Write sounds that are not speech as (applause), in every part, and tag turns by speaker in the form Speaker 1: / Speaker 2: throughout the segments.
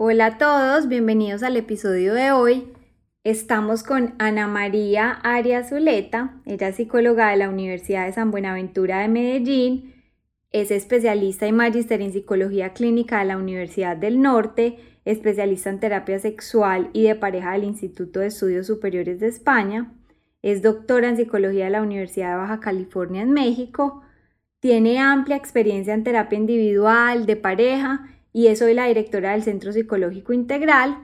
Speaker 1: Hola a todos, bienvenidos al episodio de hoy. Estamos con Ana María Arias Zuleta, ella es psicóloga de la Universidad de San Buenaventura de Medellín, es especialista y magíster en psicología clínica de la Universidad del Norte, especialista en terapia sexual y de pareja del Instituto de Estudios Superiores de España, es doctora en psicología de la Universidad de Baja California en México, tiene amplia experiencia en terapia individual, de pareja, y soy la directora del Centro Psicológico Integral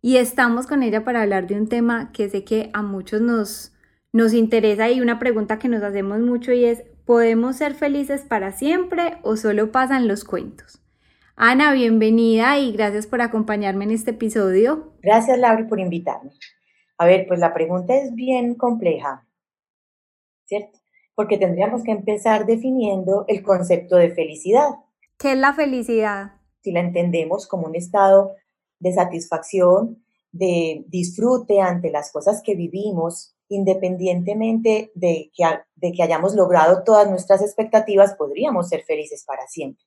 Speaker 1: y estamos con ella para hablar de un tema que sé que a muchos nos, nos interesa y una pregunta que nos hacemos mucho y es, ¿podemos ser felices para siempre o solo pasan los cuentos? Ana, bienvenida y gracias por acompañarme en este episodio.
Speaker 2: Gracias, Laura, por invitarme. A ver, pues la pregunta es bien compleja, ¿cierto? Porque tendríamos que empezar definiendo el concepto de felicidad.
Speaker 1: ¿Qué es la felicidad?
Speaker 2: Si la entendemos como un estado de satisfacción, de disfrute ante las cosas que vivimos, independientemente de que, de que hayamos logrado todas nuestras expectativas, podríamos ser felices para siempre.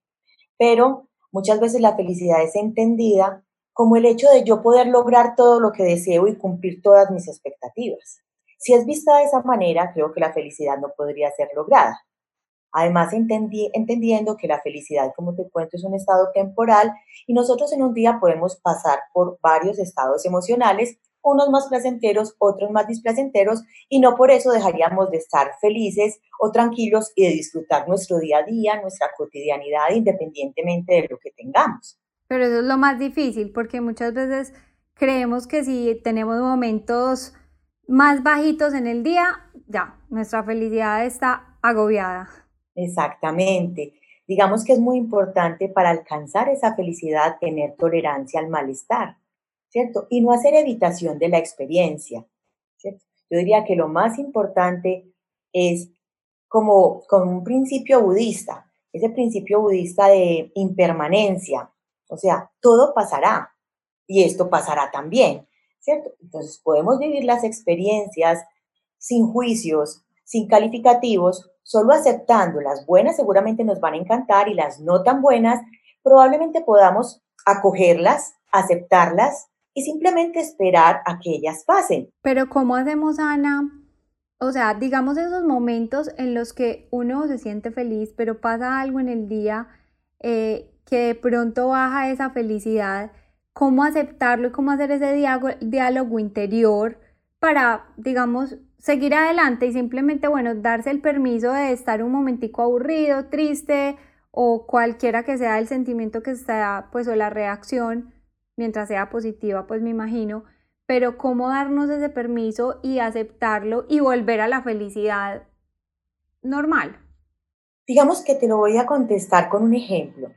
Speaker 2: Pero muchas veces la felicidad es entendida como el hecho de yo poder lograr todo lo que deseo y cumplir todas mis expectativas. Si es vista de esa manera, creo que la felicidad no podría ser lograda. Además, entendiendo que la felicidad, como te cuento, es un estado temporal y nosotros en un día podemos pasar por varios estados emocionales, unos más placenteros, otros más displacenteros, y no por eso dejaríamos de estar felices o tranquilos y de disfrutar nuestro día a día, nuestra cotidianidad, independientemente de lo que tengamos.
Speaker 1: Pero eso es lo más difícil, porque muchas veces creemos que si tenemos momentos más bajitos en el día, ya, nuestra felicidad está agobiada.
Speaker 2: Exactamente. Digamos que es muy importante para alcanzar esa felicidad tener tolerancia al malestar, ¿cierto? Y no hacer evitación de la experiencia. Yo diría que lo más importante es como, como un principio budista, ese principio budista de impermanencia, o sea, todo pasará y esto pasará también, ¿cierto? Entonces podemos vivir las experiencias sin juicios, sin calificativos, solo aceptando las buenas seguramente nos van a encantar y las no tan buenas probablemente podamos acogerlas, aceptarlas y simplemente esperar a que ellas pasen.
Speaker 1: Pero ¿cómo hacemos, Ana? O sea, digamos esos momentos en los que uno se siente feliz, pero pasa algo en el día eh, que de pronto baja esa felicidad. ¿Cómo aceptarlo y cómo hacer ese diálogo interior para, digamos, seguir adelante y simplemente, bueno, darse el permiso de estar un momentico aburrido, triste o cualquiera que sea el sentimiento que sea, pues, o la reacción, mientras sea positiva, pues me imagino, pero cómo darnos ese permiso y aceptarlo y volver a la felicidad normal.
Speaker 2: Digamos que te lo voy a contestar con un ejemplo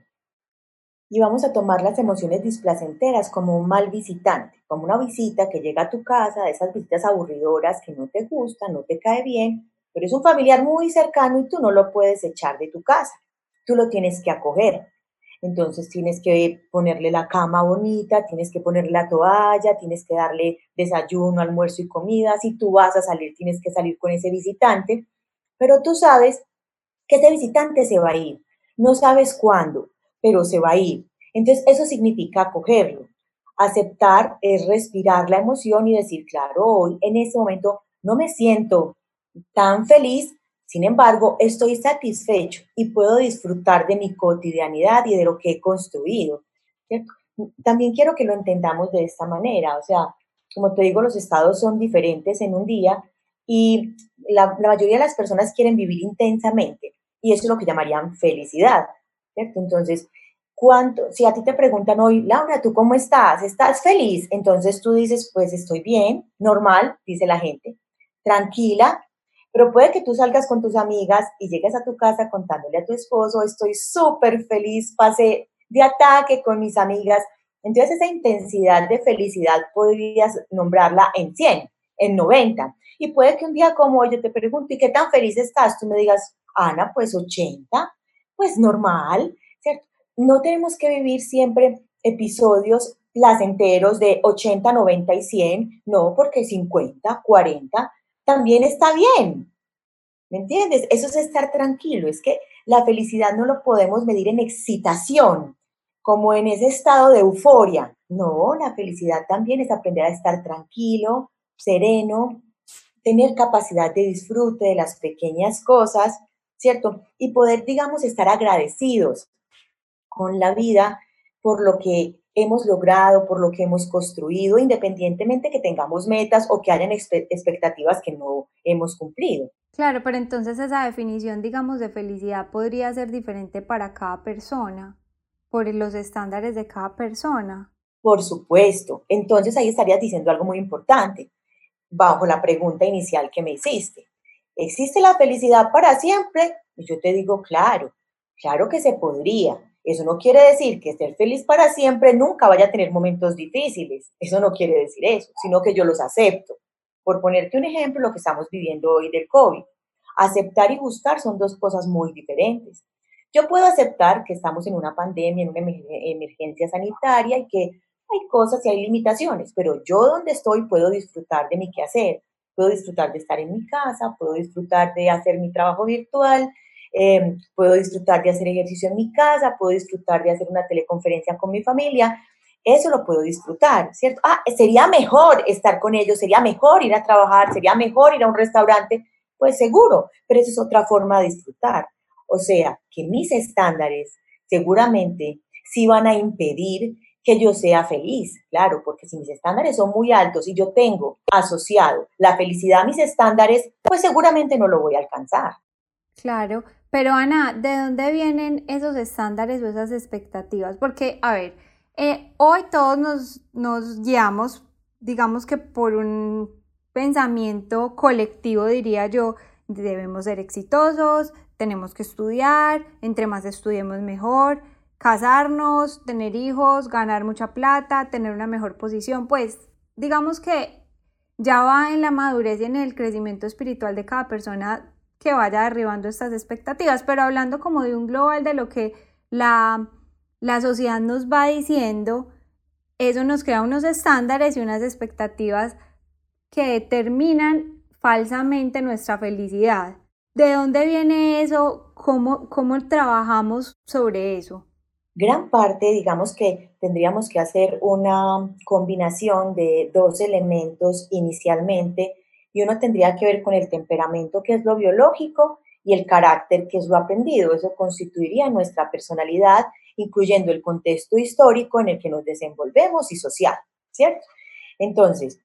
Speaker 2: y vamos a tomar las emociones displacenteras como un mal visitante, como una visita que llega a tu casa, de esas visitas aburridoras que no te gustan, no te cae bien, pero es un familiar muy cercano y tú no lo puedes echar de tu casa, tú lo tienes que acoger. Entonces tienes que ponerle la cama bonita, tienes que ponerle la toalla, tienes que darle desayuno, almuerzo y comida. Si tú vas a salir, tienes que salir con ese visitante, pero tú sabes que ese visitante se va a ir. No sabes cuándo, pero se va a ir. Entonces, eso significa acogerlo. Aceptar es respirar la emoción y decir, claro, hoy en ese momento no me siento tan feliz, sin embargo, estoy satisfecho y puedo disfrutar de mi cotidianidad y de lo que he construido. También quiero que lo entendamos de esta manera, o sea, como te digo, los estados son diferentes en un día y la, mayoría de las personas quieren vivir intensamente y eso es lo que llamarían felicidad, ¿cierto? Entonces, ¿cuánto, si a ti te preguntan hoy, Laura, ¿tú cómo estás? ¿Estás feliz? Entonces tú dices, pues estoy bien, normal, dice la gente, tranquila, pero puede que tú salgas con tus amigas y llegues a tu casa contándole a tu esposo, estoy súper feliz, pasé de ataque con mis amigas. Entonces esa intensidad de felicidad podrías nombrarla en 100, en 90. Y puede que un día como hoy yo te pregunto, ¿y qué tan feliz estás? Tú me digas, Ana, pues 80, pues normal, ¿cierto? No tenemos que vivir siempre episodios placenteros de 80, 90 y 100, no, porque 50, 40 también está bien. ¿Me entiendes? Eso es estar tranquilo, es que la felicidad no lo podemos medir en excitación, como en ese estado de euforia. No, la felicidad también es aprender a estar tranquilo, sereno, tener capacidad de disfrute de las pequeñas cosas, ¿cierto? Y poder, digamos, estar agradecidos con la vida por lo que hemos logrado, por lo que hemos construido, independientemente que tengamos metas o que hayan expectativas que no hemos cumplido.
Speaker 1: Claro, pero entonces esa definición, digamos, de felicidad podría ser diferente para cada persona, por los estándares de cada persona.
Speaker 2: Por supuesto. Entonces ahí estarías diciendo algo muy importante, bajo la pregunta inicial que me hiciste. ¿Existe la felicidad para siempre? Y yo te digo, claro, claro que se podría. Eso no quiere decir que ser feliz para siempre nunca vaya a tener momentos difíciles. Eso no quiere decir eso, sino que yo los acepto. Por ponerte un ejemplo, lo que estamos viviendo hoy del COVID. Aceptar y buscar son dos cosas muy diferentes. Yo puedo aceptar que estamos en una pandemia, en una emergencia sanitaria y que hay cosas y hay limitaciones, pero yo donde estoy puedo disfrutar de mi quehacer, puedo disfrutar de estar en mi casa, puedo disfrutar de hacer mi trabajo virtual, em, puedo disfrutar de hacer ejercicio en mi casa, puedo disfrutar de hacer una teleconferencia con mi familia eso lo puedo disfrutar, ¿cierto? Ah, sería mejor estar con ellos, sería mejor ir a trabajar, sería mejor ir a un restaurante, pues seguro, pero esa es otra forma de disfrutar. O sea, que mis estándares seguramente sí van a impedir que yo sea feliz, claro, porque si mis estándares son muy altos y yo tengo asociado la felicidad a mis estándares, pues seguramente no lo voy a alcanzar.
Speaker 1: Claro, pero Ana, ¿de dónde vienen esos estándares o esas expectativas? Porque, a ver, eh, hoy todos nos, nos guiamos, digamos que por un pensamiento colectivo, diría yo, debemos ser exitosos, tenemos que estudiar, entre más estudiemos mejor, casarnos, tener hijos, ganar mucha plata, tener una mejor posición, pues digamos que ya va en la madurez y en el crecimiento espiritual de cada persona que vaya derribando estas expectativas, pero hablando como de un global de lo que la la sociedad nos va diciendo, eso nos crea unos estándares y unas expectativas que determinan falsamente nuestra felicidad. ¿De dónde viene eso? ¿Cómo, cómo trabajamos sobre eso?
Speaker 2: Gran parte, digamos que tendríamos que hacer una combinación de dos elementos inicialmente y uno tendría que ver con el temperamento, que es lo biológico, y el carácter, que es lo aprendido. Eso constituiría nuestra personalidad incluyendo el contexto histórico en el que nos desenvolvemos y social, ¿cierto? Entonces,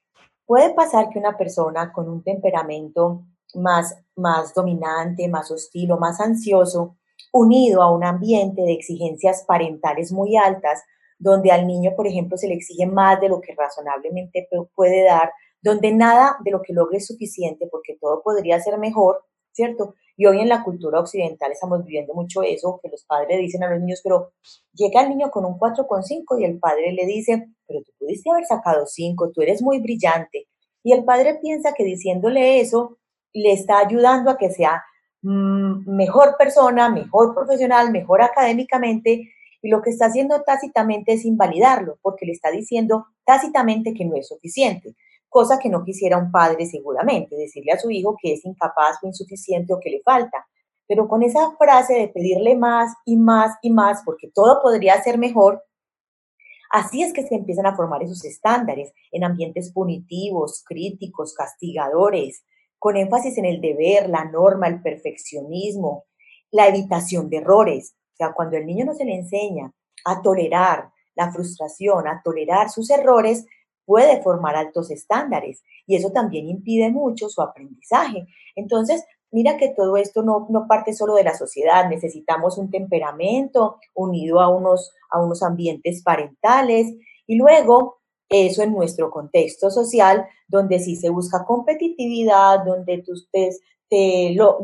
Speaker 2: puede pasar que una persona con un temperamento más, más dominante, más hostil o más ansioso, unido a un ambiente de exigencias parentales muy altas, donde al niño, por ejemplo, se le exige más de lo que razonablemente puede dar, donde nada de lo que logre es suficiente porque todo podría ser mejor, ¿cierto? Y hoy en la cultura occidental estamos viviendo mucho eso, que los padres dicen a los niños, pero llega el niño con un 4,5 y el padre le dice, pero tú pudiste haber sacado 5, tú eres muy brillante. Y el padre piensa que diciéndole eso le está ayudando a que sea mejor persona, mejor profesional, mejor académicamente, y lo que está haciendo tácitamente es invalidarlo, porque le está diciendo tácitamente que no es suficiente cosa que no quisiera un padre seguramente, decirle a su hijo que es incapaz o insuficiente o que le falta. Pero con esa frase de pedirle más y más y más, porque todo podría ser mejor, así es que se empiezan a formar esos estándares en ambientes punitivos, críticos, castigadores, con énfasis en el deber, la norma, el perfeccionismo, la evitación de errores. O sea, cuando el niño no se le enseña a tolerar la frustración, a tolerar sus errores, puede formar altos estándares y eso también impide mucho su aprendizaje. Entonces, mira que todo esto no, no, parte solo de la sociedad, necesitamos un temperamento unido a unos, a unos ambientes parentales y luego eso en nuestro contexto social, donde sí se busca competitividad, donde tú te,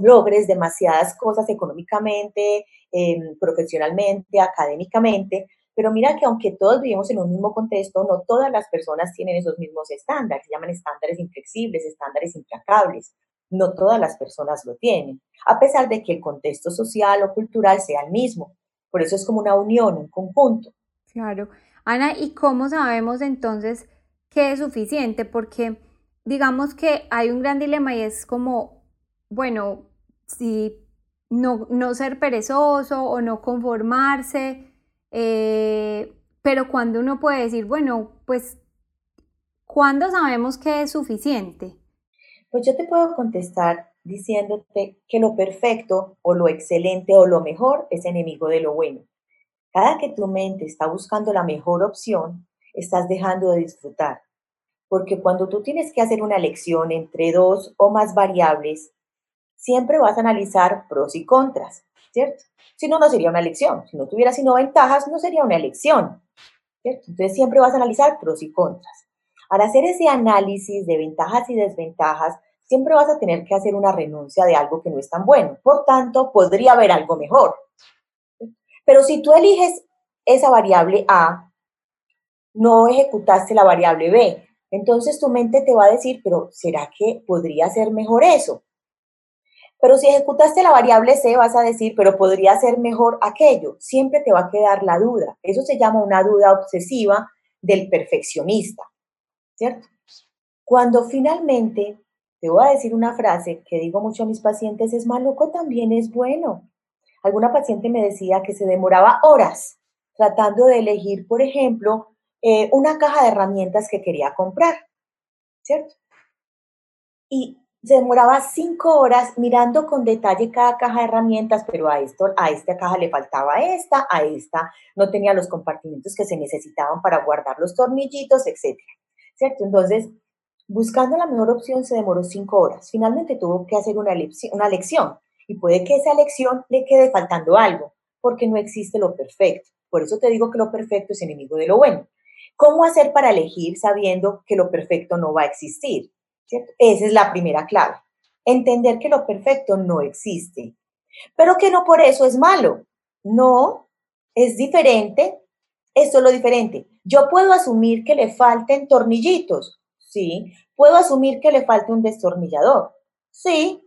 Speaker 2: logres demasiadas cosas económicamente, em, profesionalmente, académicamente, pero mira que aunque todos vivimos en un mismo contexto, no todas las personas tienen esos mismos estándares, se llaman estándares inflexibles, estándares implacables. No todas las personas lo tienen, a pesar de que el contexto social o cultural sea el mismo. Por eso es como una unión, un conjunto.
Speaker 1: Claro. Ana, ¿y cómo sabemos entonces qué es suficiente? Porque digamos que hay un gran dilema y es como, bueno, si no, no ser perezoso o no conformarse, eh, pero cuando uno puede decir, bueno, pues, ¿cuándo sabemos que es suficiente?
Speaker 2: Pues yo te puedo contestar diciéndote que lo perfecto o lo excelente o lo mejor es enemigo de lo bueno. Cada que tu mente está buscando la mejor opción, estás dejando de disfrutar. Porque cuando tú tienes que hacer una elección entre dos o más variables, siempre vas a analizar pros y contras, ¿cierto? Si no, no sería una elección. Si no tuviera sino ventajas, no sería una elección, ¿cierto? Entonces siempre vas a analizar pros y contras. Al hacer ese análisis de ventajas y desventajas, siempre vas a tener que hacer una renuncia de algo que no es tan bueno. Por tanto, podría haber algo mejor. Pero si tú eliges esa variable A, no ejecutaste la variable B. Entonces tu mente te va a decir, pero ¿será que podría ser mejor eso? Pero si ejecutaste la variable C, vas a decir, pero podría ser mejor aquello. Siempre te va a quedar la duda. Eso se llama una duda obsesiva del perfeccionista, ¿cierto? Cuando finalmente te voy a decir una frase que digo mucho a mis pacientes, es maluco también es bueno. Alguna paciente me decía que se demoraba horas tratando de elegir, por ejemplo, eh, una caja de herramientas que quería comprar, ¿cierto? Y se demoraba cinco horas mirando con detalle cada caja de herramientas, pero a esto, a esta caja le faltaba esta, a esta no tenía los compartimentos que se necesitaban para guardar los tornillitos, etcétera, ¿cierto? Entonces, buscando la mejor opción se demoró cinco horas. Finalmente tuvo que hacer una, una lección y puede que esa elección le quede faltando algo, porque no existe lo perfecto. Por eso te digo que lo perfecto es enemigo de lo bueno. ¿Cómo hacer para elegir sabiendo que lo perfecto no va a existir? Esa es la primera clave. Entender que lo perfecto no existe. Pero que no por eso es malo. No, es diferente. Es lo diferente. Yo puedo asumir que le falten tornillitos. Sí. Puedo asumir que le falte un destornillador. Sí.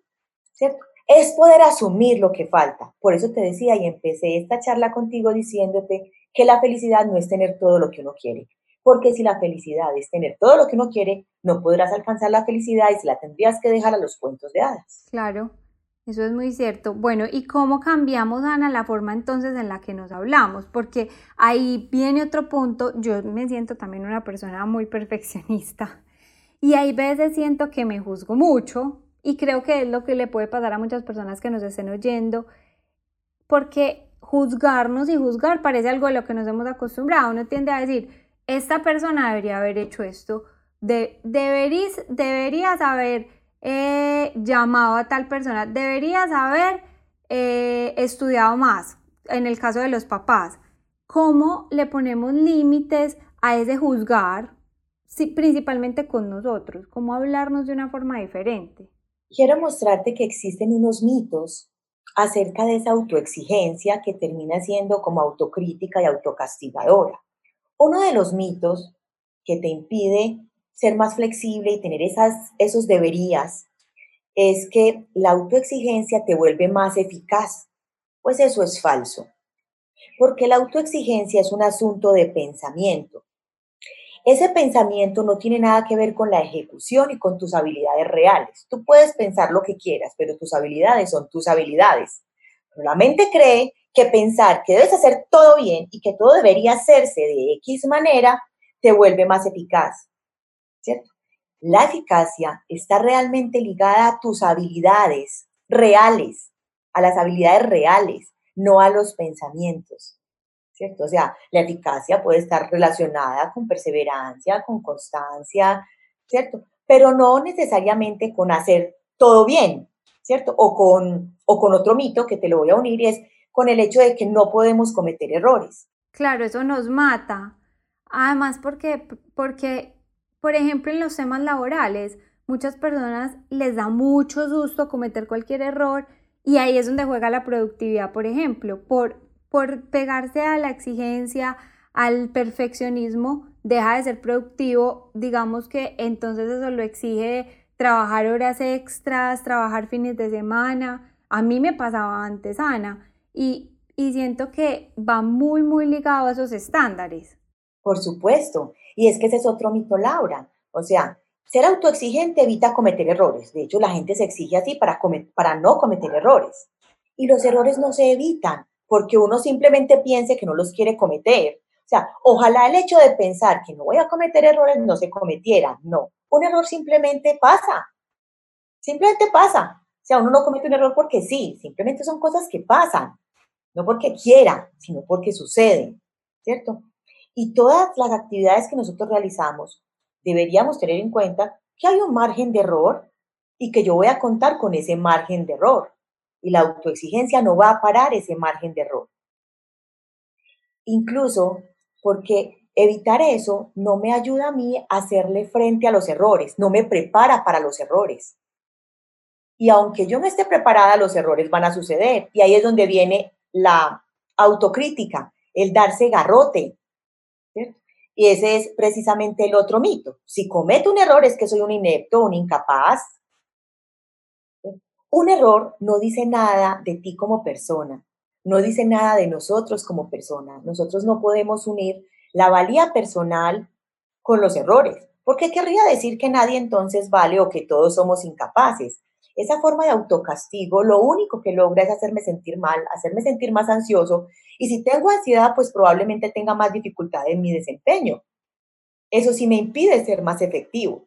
Speaker 2: ¿Cierto? Es poder asumir lo que falta. Por eso te decía y empecé esta charla contigo diciéndote que la felicidad no es tener todo lo que uno quiere. Porque si la felicidad es tener todo lo que uno quiere, no podrás alcanzar la felicidad y se la tendrías que dejar a los cuentos de hadas.
Speaker 1: Claro, eso es muy cierto. Bueno, ¿y cómo cambiamos, Ana, la forma entonces en la que nos hablamos? Porque ahí viene otro punto. Yo me siento también una persona muy (laughs) perfeccionista. Y hay veces siento que me juzgo mucho y creo que es lo que le puede pasar a muchas personas que nos estén oyendo, porque juzgarnos y juzgar parece algo de lo que nos hemos acostumbrado. Uno tiende a decir, esta persona debería haber hecho esto, de, deberías, deberías haber eh, llamado a tal persona, deberías haber eh, estudiado más, en el caso de los papás. ¿Cómo le ponemos límites a ese juzgar, principalmente con nosotros? ¿Cómo hablarnos de una forma diferente?
Speaker 2: Quiero mostrarte que existen unos mitos acerca de esa autoexigencia que termina siendo como autocrítica y autocastigadora. Uno de los mitos que te impide ser más flexible y tener esas, esos deberías es que la autoexigencia te vuelve más eficaz. Pues eso es falso, porque la autoexigencia es un asunto de pensamiento ese pensamiento no tiene nada que ver con la ejecución y con tus habilidades reales. Tú puedes pensar lo que quieras, pero tus habilidades son tus habilidades. la mente cree que pensar que debes hacer todo bien y que todo debería hacerse de X manera te vuelve más eficaz. ¿Cierto? La eficacia está realmente ligada a tus habilidades reales, a las habilidades reales, no a los pensamientos. ¿Cierto? O sea, la eficacia puede estar relacionada con perseverancia, con constancia, ¿cierto? Pero no necesariamente con hacer todo bien, ¿cierto? O con, o con otro mito que te lo voy a unir y es con el hecho de que no podemos cometer errores.
Speaker 1: Claro, eso nos mata. Además, porque, porque, por ejemplo, en los temas laborales, muchas personas les da mucho susto cometer cualquier error y ahí es donde juega la productividad, por ejemplo, por, por pegarse a la exigencia, al perfeccionismo, deja de ser productivo, digamos que entonces eso lo exige trabajar horas extras, trabajar fines de semana. A mí me pasaba antes, Ana, y, y siento que va muy, muy ligado a esos estándares.
Speaker 2: Por supuesto, y es que ese es otro mito, Laura. O sea, ser autoexigente evita cometer errores. De hecho, la gente se exige así para, para no cometer errores. Y los errores no se evitan porque uno simplemente piense que no los quiere cometer. O sea, ojalá el hecho de pensar que no voy a cometer errores no se cometiera. No, un error simplemente pasa. Simplemente pasa. O sea, uno no comete un error porque sí, simplemente son cosas que pasan. No porque quiera, sino porque suceden. ¿Cierto? Y todas las actividades que nosotros realizamos, deberíamos tener en cuenta que hay un margen de error y que yo voy a contar con ese margen de error. Y la autoexigencia no va a parar ese margen de error. Incluso porque evitar eso no me ayuda a mí a hacerle frente a los errores, no me prepara para los errores. Y aunque yo no esté preparada, los errores van a suceder. Y ahí es donde viene la autocrítica, el darse garrote, y ese es precisamente el otro mito. Si cometo un error es que soy un inepto, un incapaz. Un error no dice nada de ti como persona, no dice nada de nosotros como persona. Nosotros no podemos unir la valía personal con los errores, porque querría decir que nadie entonces vale o que todos somos incapaces. Esa forma de autocastigo lo único que logra es hacerme sentir mal, hacerme sentir más ansioso y si tengo ansiedad, pues probablemente tenga más dificultad en mi desempeño. Eso sí me impide ser más efectivo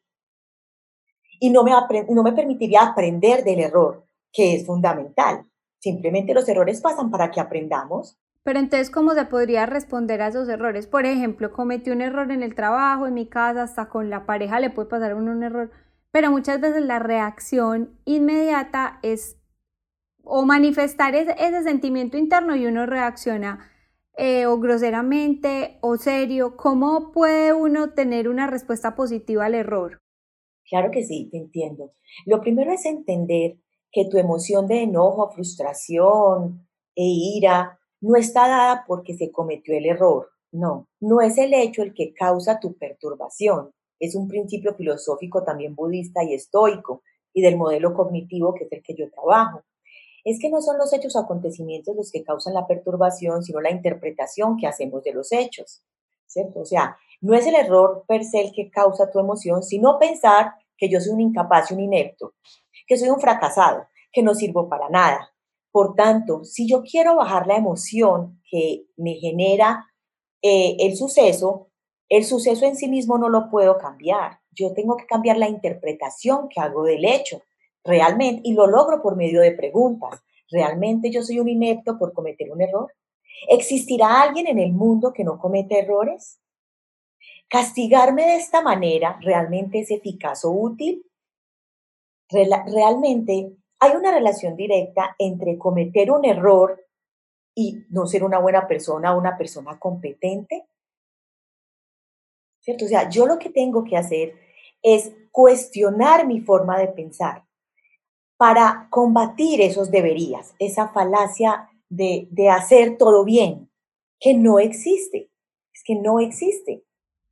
Speaker 2: y no me, no me permitiría aprender del error, que es fundamental. Simplemente los errores pasan para que aprendamos.
Speaker 1: Pero entonces, ¿cómo se podría responder a esos errores? Por ejemplo, cometí un error en el trabajo, en mi casa, hasta con la pareja le puede pasar un error pero muchas veces la reacción inmediata es o manifestar ese, sentimiento interno y uno reacciona eh, o groseramente o serio. ¿Cómo puede uno tener una respuesta positiva al error?
Speaker 2: Claro que sí, te entiendo. Lo primero es entender que tu emoción de enojo, frustración e ira no está dada porque se cometió el error. No, no es el hecho el que causa tu perturbación es un principio filosófico también budista y estoico y del modelo cognitivo que es el que yo trabajo. Es que no son los hechos o acontecimientos los que causan la perturbación, sino la interpretación que hacemos de los hechos, ¿cierto? O sea, no es el error per se el que causa tu emoción, sino pensar que yo soy un incapaz y un inepto, que soy un fracasado, que no sirvo para nada. Por tanto, si yo quiero bajar la emoción que me genera eh, el suceso, el suceso en sí mismo no lo puedo cambiar. Yo tengo que cambiar la interpretación que hago del hecho, realmente, y lo logro por medio de preguntas. ¿Realmente yo soy un inepto por cometer un error? ¿Existirá alguien en el mundo que no comete errores? ¿Castigarme de esta manera realmente es eficaz o útil? realmente hay una relación directa entre cometer un error y no ser una buena persona o una persona competente. ¿cierto? O sea, yo lo que tengo que hacer es cuestionar mi forma de pensar para combatir esos deberías, esa falacia de, de hacer todo bien, que no existe, es que no existe.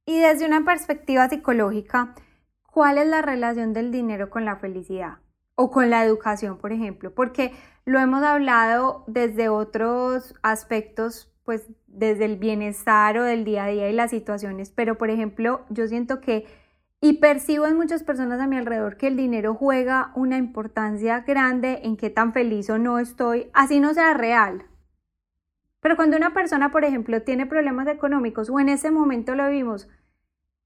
Speaker 1: Y desde una perspectiva psicológica, ¿cuál es la relación del dinero con la felicidad? O con la educación, por ejemplo, porque lo hemos hablado desde otros aspectos pues desde el bienestar o del día a día y las situaciones, pero por ejemplo, yo siento que y percibo en muchas personas a mi alrededor que el dinero juega una importancia grande en qué tan feliz o no estoy, así no sea real. Pero cuando una persona, por ejemplo, tiene problemas económicos o en ese momento lo vimos,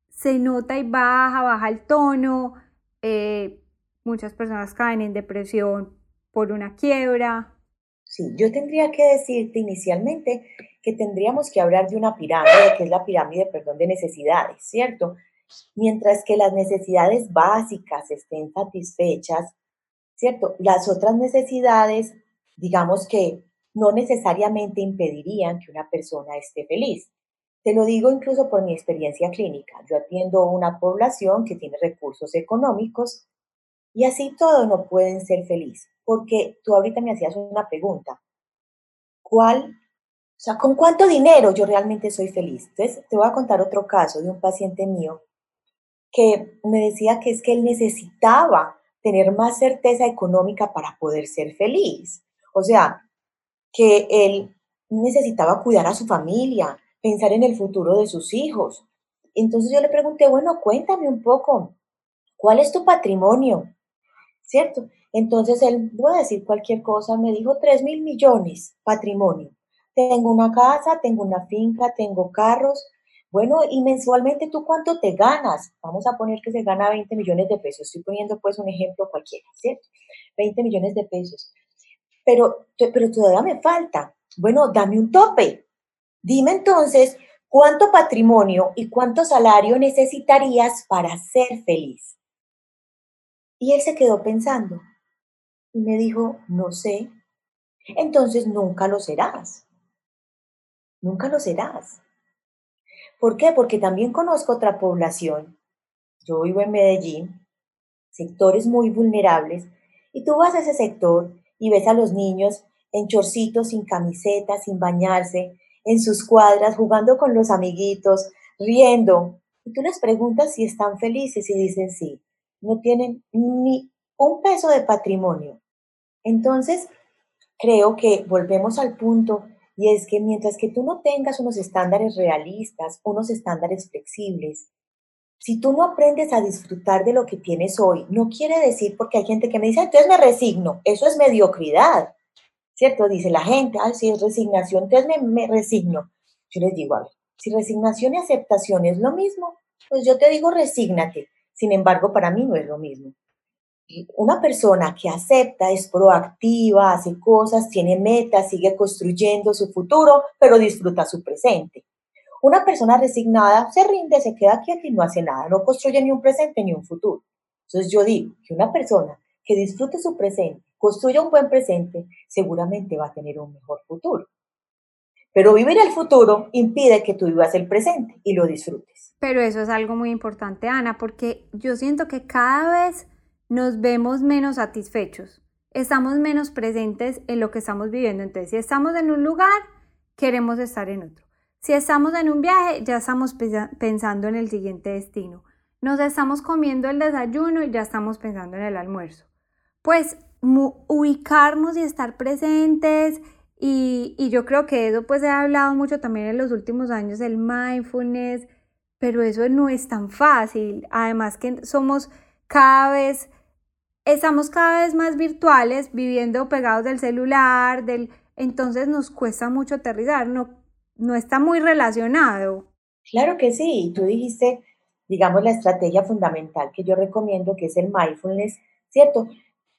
Speaker 1: se nota y baja, baja el tono, eh, muchas personas caen en depresión por una quiebra.
Speaker 2: Sí, yo tendría que decirte inicialmente que tendríamos que hablar de una pirámide, que es la pirámide, perdón, de necesidades, ¿cierto? Mientras que las necesidades básicas estén satisfechas, ¿cierto? Las otras necesidades, digamos que no necesariamente impedirían que una persona esté feliz. Te lo digo incluso por mi experiencia clínica. Yo atiendo una población que tiene recursos económicos y así todo no pueden ser felices. Porque tú ahorita me hacías una pregunta. ¿Cuál, o sea, con cuánto dinero yo realmente soy feliz? Entonces, te voy a contar otro caso de un paciente mío que me decía que es que él necesitaba tener más certeza económica para poder ser feliz. O sea, que él necesitaba cuidar a su familia, pensar en el futuro de sus hijos. Entonces yo le pregunté, bueno, cuéntame un poco, ¿cuál es tu patrimonio? ¿Cierto? Entonces él, voy a decir cualquier cosa, me dijo 3 mil millones patrimonio. Tengo una casa, tengo una finca, tengo carros. Bueno, y mensualmente tú cuánto te ganas? Vamos a poner que se gana 20 millones de pesos. Estoy poniendo pues un ejemplo cualquiera, ¿cierto? 20 millones de pesos. Pero, pero todavía me falta. Bueno, dame un tope. Dime entonces, ¿cuánto patrimonio y cuánto salario necesitarías para ser feliz? Y él se quedó pensando y me dijo, no sé. Entonces nunca lo serás. Nunca lo serás. ¿Por qué? Porque también conozco otra población. Yo vivo en Medellín, sectores muy vulnerables, y tú vas a ese sector y ves a los niños en chorcitos, sin camiseta, sin bañarse, en sus cuadras, jugando con los amiguitos, riendo. Y tú les preguntas si están felices y dicen sí. No tienen ni un peso de patrimonio. Entonces, creo que volvemos al punto y es que mientras que tú no tengas unos estándares realistas, unos estándares flexibles, si tú no aprendes a disfrutar de lo que tienes hoy, no quiere decir, porque hay gente que me dice, entonces me resigno, eso es mediocridad. ¿cierto? Dice la gente, ay, si es resignación, entonces me, resigno. Yo les digo, a ver, si resignación y aceptación es lo mismo, pues yo te digo, resígnate. Sin embargo, para mí no es lo mismo. Una persona que acepta, es proactiva, hace cosas, tiene metas, sigue construyendo su futuro, pero disfruta su presente. Una persona resignada se rinde, se queda quieta y no hace nada, no construye ni un presente ni un futuro. Entonces yo digo que una persona que disfrute su presente, construya un buen presente, seguramente va a tener un mejor futuro. Pero vivir el futuro impide que tú vivas el presente y lo disfrutes.
Speaker 1: Pero eso es algo muy importante, Ana, porque yo siento que cada vez nos vemos menos satisfechos, estamos menos presentes en lo que estamos viviendo. Entonces, si estamos en un lugar, queremos estar en otro. Si estamos en un viaje, ya estamos pensando en el siguiente destino. Nos estamos comiendo el desayuno y ya estamos pensando en el almuerzo. Pues ubicarnos y estar presentes y, y, yo creo que eso pues he hablado mucho también en los últimos años, el mindfulness, pero eso no es tan fácil. Además que somos cada vez, estamos cada vez más virtuales, viviendo pegados del celular, del, entonces nos cuesta mucho aterrizar, no, no está muy relacionado.
Speaker 2: Claro que sí, tú dijiste, digamos, la estrategia fundamental que yo recomiendo, que es el mindfulness, ¿cierto?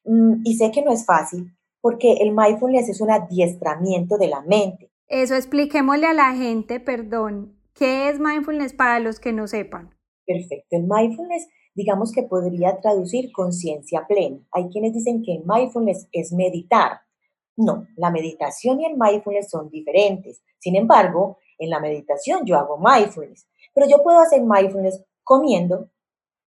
Speaker 2: Mm, y sé que no es fácil porque el mindfulness es un adiestramiento de la mente.
Speaker 1: Eso expliquémosle a la gente, perdón, ¿qué es mindfulness para los que no sepan?
Speaker 2: Perfecto, el mindfulness digamos que podría traducir conciencia plena. Hay quienes dicen que el mindfulness es meditar. No, la meditación y el mindfulness son diferentes. Sin embargo, en la meditación yo hago mindfulness, pero yo puedo hacer mindfulness comiendo.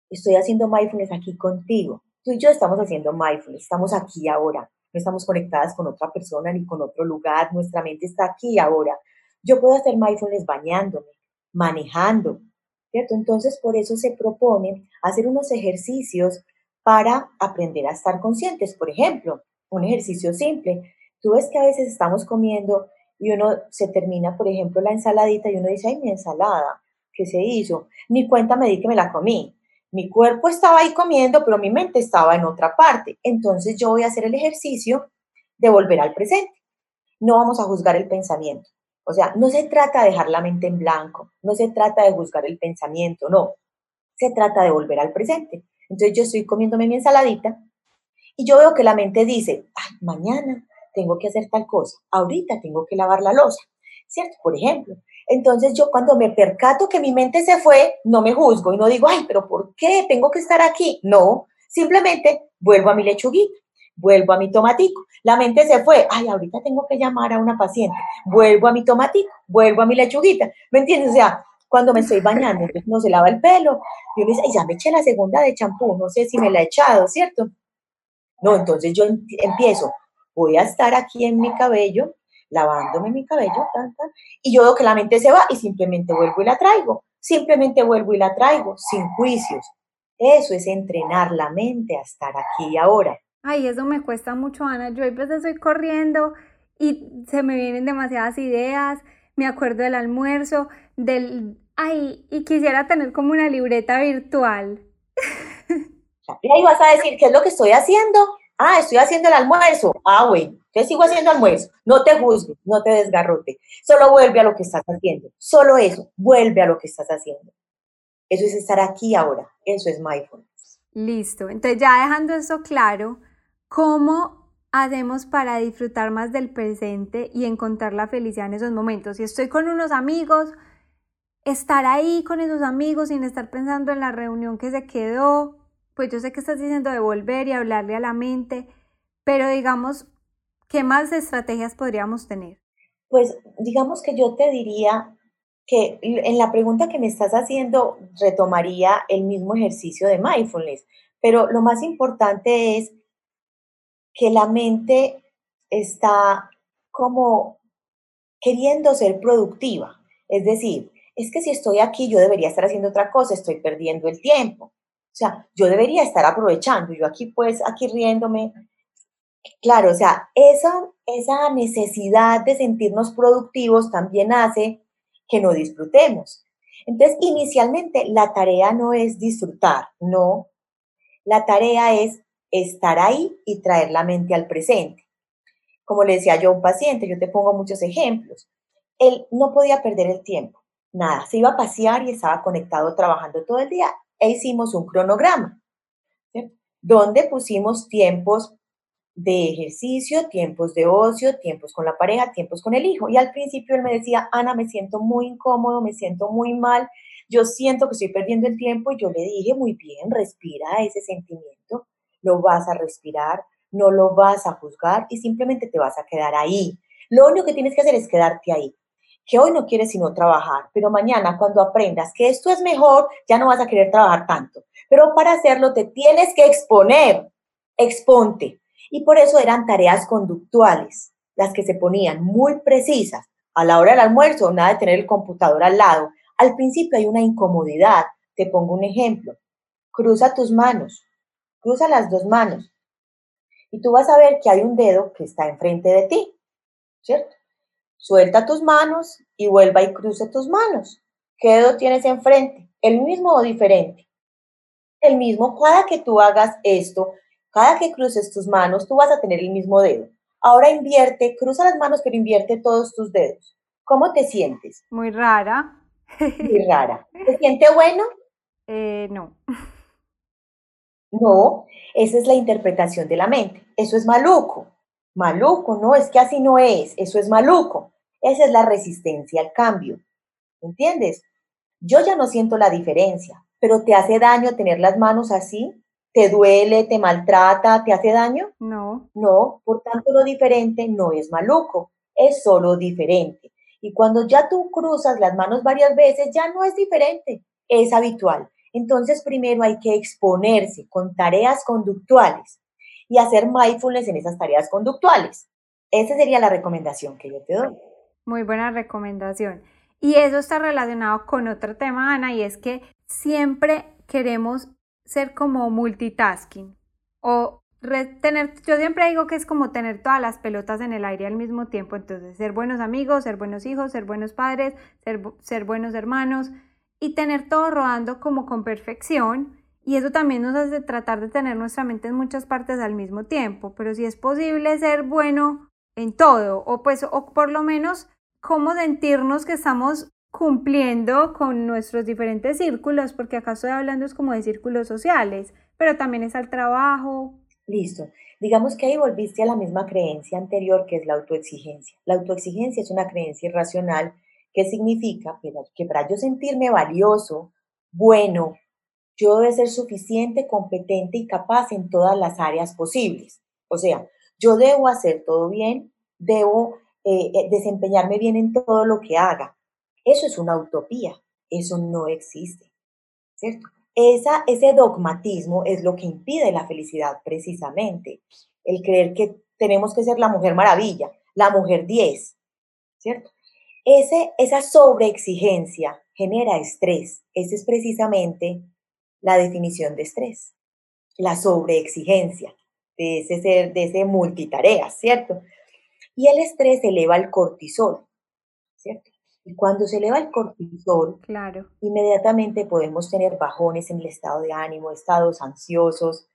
Speaker 2: Estoy haciendo mindfulness aquí contigo. Tú y yo estamos haciendo mindfulness, estamos aquí ahora, no estamos conectadas con otra persona ni con otro lugar, nuestra mente está aquí ahora. Yo puedo hacer mindfulness bañándome, manejando, ¿cierto? Entonces, por eso se propone hacer unos ejercicios para aprender a estar conscientes. Por ejemplo, un ejercicio simple. Tú ves que a veces estamos comiendo y uno se termina, por ejemplo, la ensaladita y uno dice, ay, mi ensalada, ¿qué se hizo? Ni cuenta me di que me la comí. Mi cuerpo estaba ahí comiendo, pero mi mente estaba en otra parte. Entonces yo voy a hacer el ejercicio de volver al presente. No vamos a juzgar el pensamiento. O sea, no se trata de dejar la mente en blanco, no se trata de juzgar el pensamiento, no. Se trata de volver al presente. Entonces yo estoy comiéndome mi ensaladita y yo veo que la mente dice, ay, mañana tengo que hacer tal cosa, ahorita tengo que lavar la losa. ¿cierto? Por ejemplo. Entonces yo cuando me percato que mi mente se fue, no me juzgo y no digo, ay, pero ¿por qué tengo que estar aquí? No, simplemente vuelvo a mi lechuguita, vuelvo a mi tomatico. La mente se fue, ay, ahorita tengo que llamar a una paciente, vuelvo a mi tomatico, vuelvo a mi lechuguita. ¿Me entiendes? O sea, cuando me estoy bañando, no se lava el pelo. Y uno dice, ya me eché la segunda de champú, no sé si me la he echado, ¿cierto? No, entonces yo empiezo, voy a estar aquí en mi cabello, lavándome mi cabello, y yo veo que la mente se va y simplemente vuelvo y la traigo. Simplemente vuelvo y la traigo, sin juicios. Eso es entrenar la mente a estar aquí y ahora.
Speaker 1: Ay, eso me cuesta mucho, Ana. Yo a veces estoy corriendo y se me vienen demasiadas ideas. Me acuerdo del almuerzo, del... Ay, y quisiera tener como una libreta virtual. (laughs)
Speaker 2: Y ahí vas a decir, ¿qué es lo que estoy haciendo? Ah, estoy haciendo el almuerzo. Ah, bueno, te sigo haciendo almuerzo. No te juzgues, no te desgarrote. Solo vuelve a lo que estás haciendo. Solo eso, vuelve a lo que estás haciendo. Eso es estar aquí ahora. Eso es mindfulness.
Speaker 1: Listo. Entonces, ya dejando eso claro, ¿cómo hacemos para disfrutar más del presente y encontrar la felicidad en esos momentos? Si estoy con unos amigos, estar ahí con esos amigos sin estar pensando en la reunión que se quedó, pues yo sé que estás diciendo de volver y hablarle a la mente, pero digamos, ¿qué más estrategias podríamos tener?
Speaker 2: Pues digamos que yo te diría que en la pregunta que me estás haciendo retomaría el mismo ejercicio de mindfulness, pero lo más importante es que la mente está como queriendo ser productiva. Es decir, es que si estoy aquí yo debería estar haciendo otra cosa, estoy perdiendo el tiempo. O sea, yo debería estar aprovechando, yo aquí pues, aquí riéndome. Claro, o sea, esa, esa necesidad de sentirnos productivos también hace que no disfrutemos. Entonces, inicialmente la tarea no es disfrutar, no. La tarea es estar ahí y traer la mente al presente. Como le decía yo a un paciente, yo te pongo muchos ejemplos. Él no podía perder el tiempo, nada, se iba a pasear y estaba conectado trabajando todo el día e hicimos un cronograma, donde pusimos tiempos de ejercicio, tiempos de ocio, tiempos con la pareja, tiempos con el hijo. Y al principio él me decía, Ana, me siento muy incómodo, me siento muy mal, yo siento que estoy perdiendo el tiempo y yo le dije, muy bien, respira ese sentimiento, lo vas a respirar, no lo vas a juzgar y simplemente te vas a quedar ahí. Lo único que tienes que hacer es quedarte ahí que hoy no quieres sino trabajar, pero mañana cuando aprendas que esto es mejor, ya no vas a querer trabajar tanto. Pero para hacerlo te tienes que exponer, exponte. Y por eso eran tareas conductuales, las que se ponían muy precisas. A la hora del almuerzo, nada de tener el computador al lado. Al principio hay una incomodidad. Te pongo un ejemplo. Cruza tus manos, cruza las dos manos. Y tú vas a ver que hay un dedo que está enfrente de ti, ¿cierto? Suelta tus manos y vuelva y cruce tus manos. ¿Qué dedo tienes enfrente? ¿El mismo o diferente? El mismo. Cada que tú hagas esto, cada que cruces tus manos, tú vas a tener el mismo dedo. Ahora invierte, cruza las manos, pero invierte todos tus dedos. ¿Cómo te sientes?
Speaker 1: Muy rara.
Speaker 2: Muy (laughs) rara. ¿Te siente bueno?
Speaker 1: Eh, no.
Speaker 2: No, esa es la interpretación de la mente. Eso es maluco. Maluco, no, es que así no es, eso es maluco. Esa es la resistencia al cambio. ¿Entiendes? Yo ya no siento la diferencia, pero ¿te hace daño tener las manos así? ¿Te duele, te maltrata, te hace daño?
Speaker 1: No.
Speaker 2: No, por tanto lo diferente no es maluco, es solo diferente. Y cuando ya tú cruzas las manos varias veces, ya no es diferente, es habitual. Entonces primero hay que exponerse con tareas conductuales y hacer mindfulness en esas tareas conductuales. Esa sería la recomendación que yo te doy.
Speaker 1: Muy buena recomendación. Y eso está relacionado con otro tema, Ana, y es que siempre queremos ser como multitasking o tener, yo siempre digo que es como tener todas las pelotas en el aire al mismo tiempo, entonces ser buenos amigos, ser buenos hijos, ser buenos padres, ser, ser buenos hermanos y tener todo rodando como con perfección y eso también nos hace tratar de tener nuestra mente en muchas partes al mismo tiempo, pero si es posible ser bueno en todo, o pues, o por lo menos cómo sentirnos que estamos cumpliendo con nuestros diferentes círculos, porque acá estoy hablando es como de círculos sociales, pero también es al trabajo.
Speaker 2: Listo. Digamos que ahí volviste a la misma creencia anterior que es la autoexigencia. La autoexigencia es una creencia irracional que significa que para yo sentirme valioso, bueno, yo debo ser suficiente, competente y capaz en todas las áreas posibles. O sea, yo debo hacer todo bien, debo eh, eh, desempeñarme bien en todo lo que haga. Eso es una utopía, eso no existe, ¿cierto? Esa, ese dogmatismo es lo que impide la felicidad precisamente, el creer que tenemos que ser la mujer maravilla, la mujer 10, ¿cierto? Ese, esa sobreexigencia genera estrés. Esa es precisamente la definición de estrés, la sobreexigencia de ese ser, de ese multitarea, ¿cierto? Y el estrés eleva el cortisol, ¿cierto? Y cuando se eleva el cortisol,
Speaker 1: claro.
Speaker 2: inmediatamente podemos tener bajones en el estado de ánimo, estados ansiosos.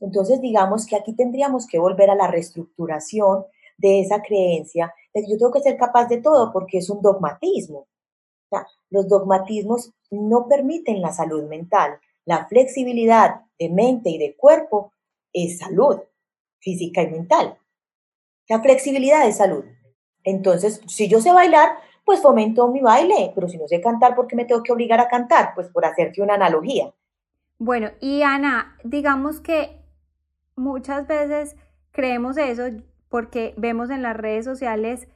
Speaker 2: Entonces, digamos que aquí tendríamos que volver a la reestructuración de esa creencia de que yo tengo que ser capaz de todo porque es un dogmatismo. los dogmatismos no permiten la salud mental. La flexibilidad de mente y de cuerpo es salud física y mental. La flexibilidad es salud. Entonces, si yo sé bailar, pues fomento mi baile, pero si no sé cantar, ¿por qué me tengo que obligar a cantar? Pues por hacerte una analogía.
Speaker 1: Bueno, y Ana, digamos que muchas veces creemos eso porque vemos en las redes sociales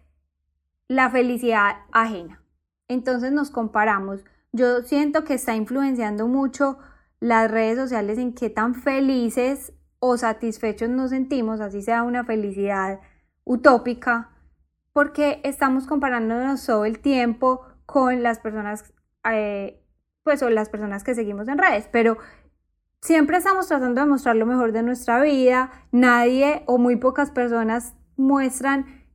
Speaker 1: la felicidad ajena. Entonces nos comparamos. Yo siento que está influenciando mucho las redes sociales en qué tan felices o satisfechos nos sentimos, así sea una felicidad utópica, porque estamos comparándonos todo el tiempo con las personas, eh, pues o las personas que seguimos en redes, pero siempre estamos tratando de mostrar lo mejor de nuestra vida, nadie o muy pocas personas muestran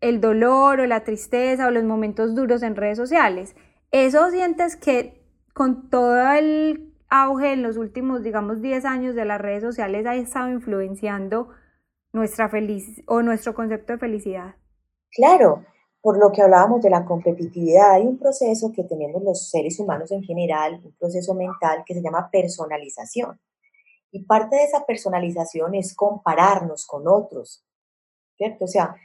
Speaker 1: el dolor o la tristeza o los momentos duros en redes sociales. Eso sientes que con todo el auge en los últimos, digamos, 10 años de las redes sociales ha estado influenciando nuestra feliz o nuestro concepto de felicidad.
Speaker 2: Claro, por lo que hablábamos de la competitividad, hay un proceso que tenemos los seres humanos en general, un proceso mental que se llama personalización. Y parte de esa personalización es compararnos con otros, ¿cierto? O sea,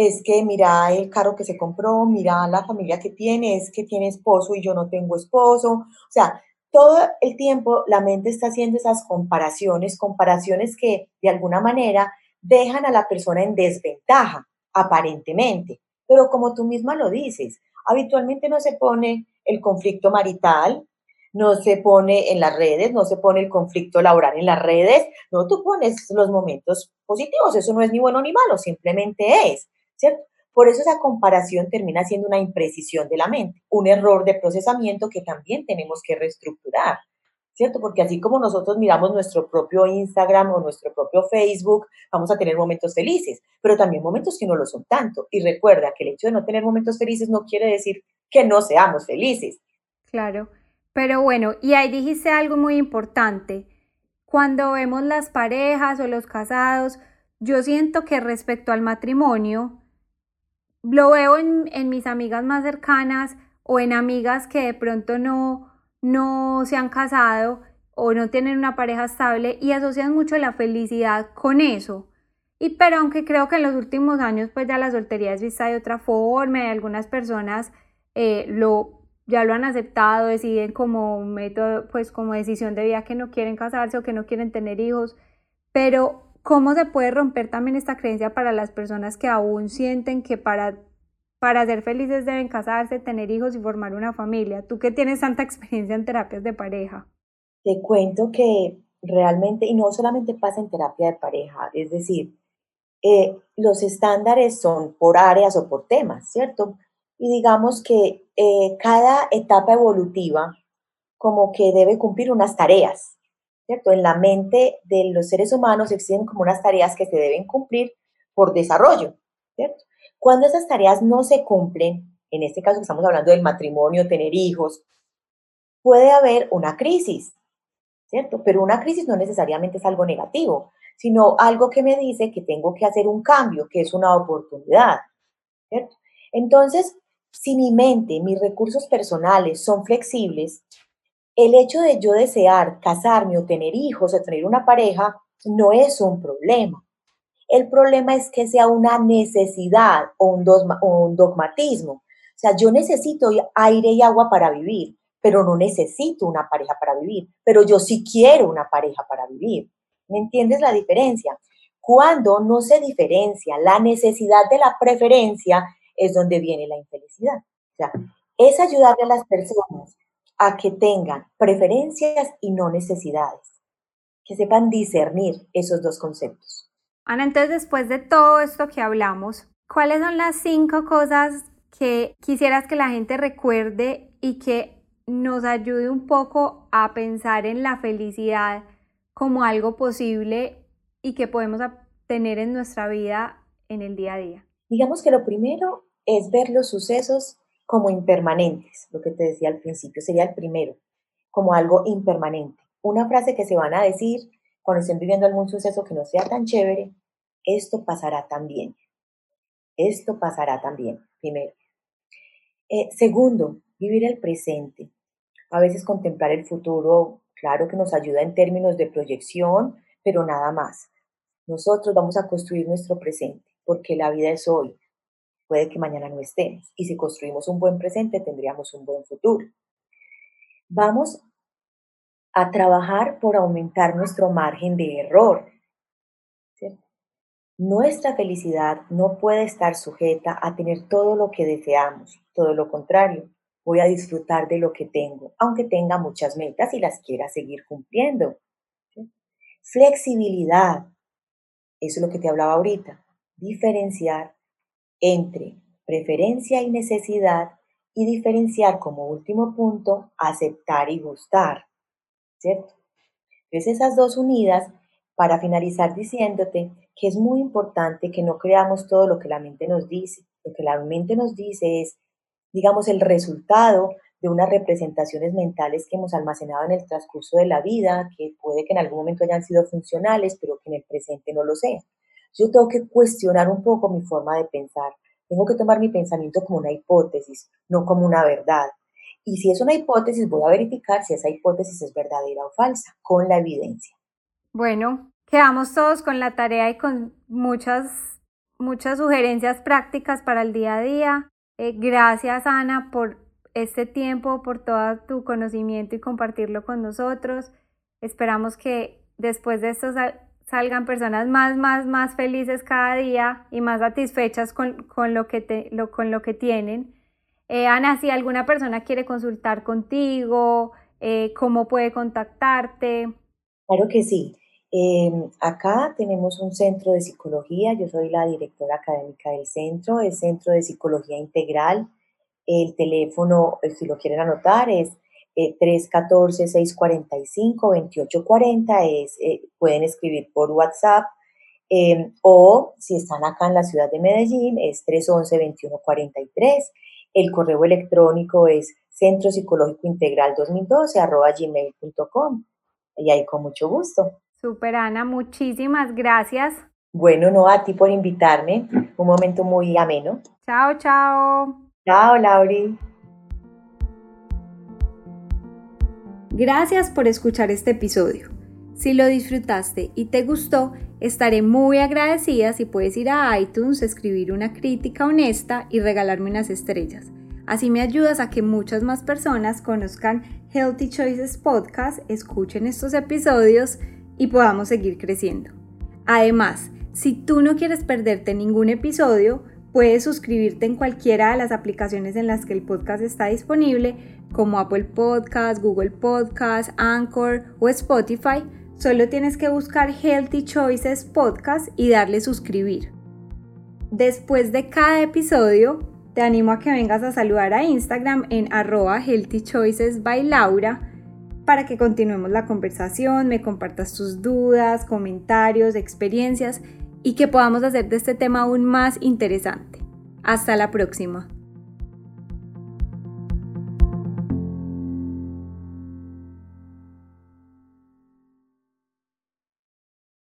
Speaker 2: es que mira el carro que se compró, mira la familia que tiene, es que tiene esposo y yo no tengo esposo. O sea, todo el tiempo la mente está haciendo esas comparaciones, comparaciones que de alguna manera dejan a la persona en desventaja, aparentemente. Pero como tú misma lo dices, habitualmente no se pone el conflicto marital, no se pone en las redes, no se pone el conflicto laboral en las redes, no, tú pones los momentos positivos, eso no es ni bueno ni malo, simplemente es, ¿cierto? Por eso esa comparación termina siendo una imprecisión de la mente, un error de procesamiento que también tenemos que reestructurar. ¿cierto? Porque así como nosotros miramos nuestro propio Instagram o nuestro propio Facebook, vamos a tener momentos felices, pero también momentos que no lo son tanto. Y recuerda que el hecho de no tener momentos felices no quiere decir que no seamos felices.
Speaker 1: Claro, pero bueno, y ahí dijiste algo muy importante. Cuando vemos las parejas o los casados, yo siento que respecto al matrimonio, lo veo en, en mis amigas más cercanas o en amigas que de pronto no, no se han casado o no tienen una pareja estable y asocian mucho la felicidad con eso. Y pero aunque creo que en los últimos años pues ya la soltería es vista de otra forma y algunas personas eh, lo, ya lo han aceptado, deciden como método, pues como decisión de vida que no quieren casarse o que no quieren tener hijos, pero ¿cómo se puede romper también esta creencia para las personas que aún sienten que para para ser felices deben casarse, tener hijos y formar una familia. Tú que tienes tanta experiencia en terapias de pareja.
Speaker 2: Te cuento que realmente, y no solamente pasa en terapia de pareja, es decir, eh, los estándares son por áreas o por temas, ¿cierto? Y digamos que eh, cada etapa evolutiva como que debe cumplir unas tareas, ¿cierto? En la mente de los seres humanos existen como unas tareas que se deben cumplir por desarrollo, ¿cierto? Cuando esas tareas no se cumplen, en este caso estamos hablando del matrimonio, tener hijos, puede haber una crisis, ¿cierto? Pero una crisis no necesariamente es algo negativo, sino algo que me dice que tengo que hacer un cambio, que es una oportunidad, ¿cierto? Entonces, si mi mente, mis recursos personales son flexibles, el hecho de yo desear casarme o tener hijos o tener una pareja no es un problema. El problema es que sea una necesidad o un, dogmatismo. O sea, yo necesito aire y agua para vivir, pero no necesito una pareja para vivir. Pero yo sí quiero una pareja para vivir. ¿Me entiendes la diferencia? Cuando no se diferencia la necesidad de la preferencia, es donde viene la infelicidad. O sea, es ayudarle a las personas a que tengan preferencias y no necesidades, que sepan discernir esos dos conceptos.
Speaker 1: Ana, entonces después de todo esto que hablamos, ¿cuáles son las cinco cosas que quisieras que la gente recuerde y que nos ayude un poco a pensar en la felicidad como algo posible y que podemos tener en nuestra vida en el día a día?
Speaker 2: Digamos que lo primero es ver los sucesos como impermanentes, lo que te decía al principio, sería el primero, como algo impermanente. Una frase que se van a decir cuando estén viviendo algún suceso que no sea tan chévere, esto pasará también. Esto pasará también, primero. Eh, segundo, vivir el presente. A veces contemplar el futuro, claro que nos ayuda en términos de proyección, pero nada más. Nosotros vamos a construir nuestro presente, porque la vida es hoy, puede que mañana no estemos. Y si construimos un buen presente, tendríamos un buen futuro. Vamos a trabajar por aumentar nuestro margen de error. Nuestra felicidad no puede estar sujeta a tener todo lo que deseamos, todo lo contrario. Voy a disfrutar de lo que tengo, aunque tenga muchas metas y las quiera seguir cumpliendo. Flexibilidad, eso es lo que te hablaba ahorita. Diferenciar entre preferencia y necesidad y diferenciar como último punto aceptar y gustar, ¿cierto? Entonces esas dos unidas para finalizar diciéndote que es muy importante que no creamos todo lo que la mente nos dice. Lo que la mente nos dice es, digamos, el resultado de unas representaciones mentales que hemos almacenado en el transcurso de la vida, que puede que en algún momento hayan sido funcionales, pero que en el presente no lo sean. Yo tengo que cuestionar un poco mi forma de pensar. Tengo que tomar mi pensamiento como una hipótesis, no como una verdad. Y si es una hipótesis, voy a verificar si esa hipótesis es verdadera o falsa, con la evidencia.
Speaker 1: Bueno, quedamos todos con la tarea y con muchas, muchas sugerencias prácticas para el día a día. Eh, gracias, Ana, por este tiempo, por todo tu conocimiento y compartirlo con nosotros. Esperamos que después de esto salgan personas más, más, más felices cada día y más satisfechas con, lo, que te, lo, con lo que tienen. Eh, Ana, si alguna persona quiere consultar contigo, eh, ¿cómo puede contactarte?
Speaker 2: Claro que sí. Em, acá tenemos un centro de psicología, yo soy la directora académica del centro, el Centro de Psicología Integral. El teléfono, eh, si lo quieren anotar, es 314-645-2840, eh, es, eh, pueden escribir por WhatsApp em, o si están acá en la ciudad de Medellín es 311-2143. El correo electrónico es centro psicológico integral 2012 arroba gmail.com y ahí con mucho gusto.
Speaker 1: Super Ana, muchísimas gracias.
Speaker 2: Bueno, no a ti por invitarme, un momento muy ameno.
Speaker 1: Chao, chao.
Speaker 2: Chao, Lauri.
Speaker 1: Gracias por escuchar este episodio. Si lo disfrutaste y te gustó, estaré muy agradecida si puedes ir a iTunes, escribir una crítica honesta y regalarme unas estrellas. Así me ayudas a que muchas más personas conozcan Healthy Choices Podcast, escuchen estos episodios y podamos seguir creciendo. Además, si tú no quieres perderte ningún episodio, puedes suscribirte en cualquiera de las aplicaciones en las que el podcast está disponible como Apple Podcast, Google Podcast, Anchor o Spotify, solo tienes que buscar Healthy Choices Podcast y darle suscribir. Después de cada episodio, te animo a que vengas a saludar a Instagram en arroba Healthy Choices by Laura para que continuemos la conversación, me compartas tus dudas, comentarios, experiencias y que podamos hacer de este tema aún más interesante. Hasta la próxima.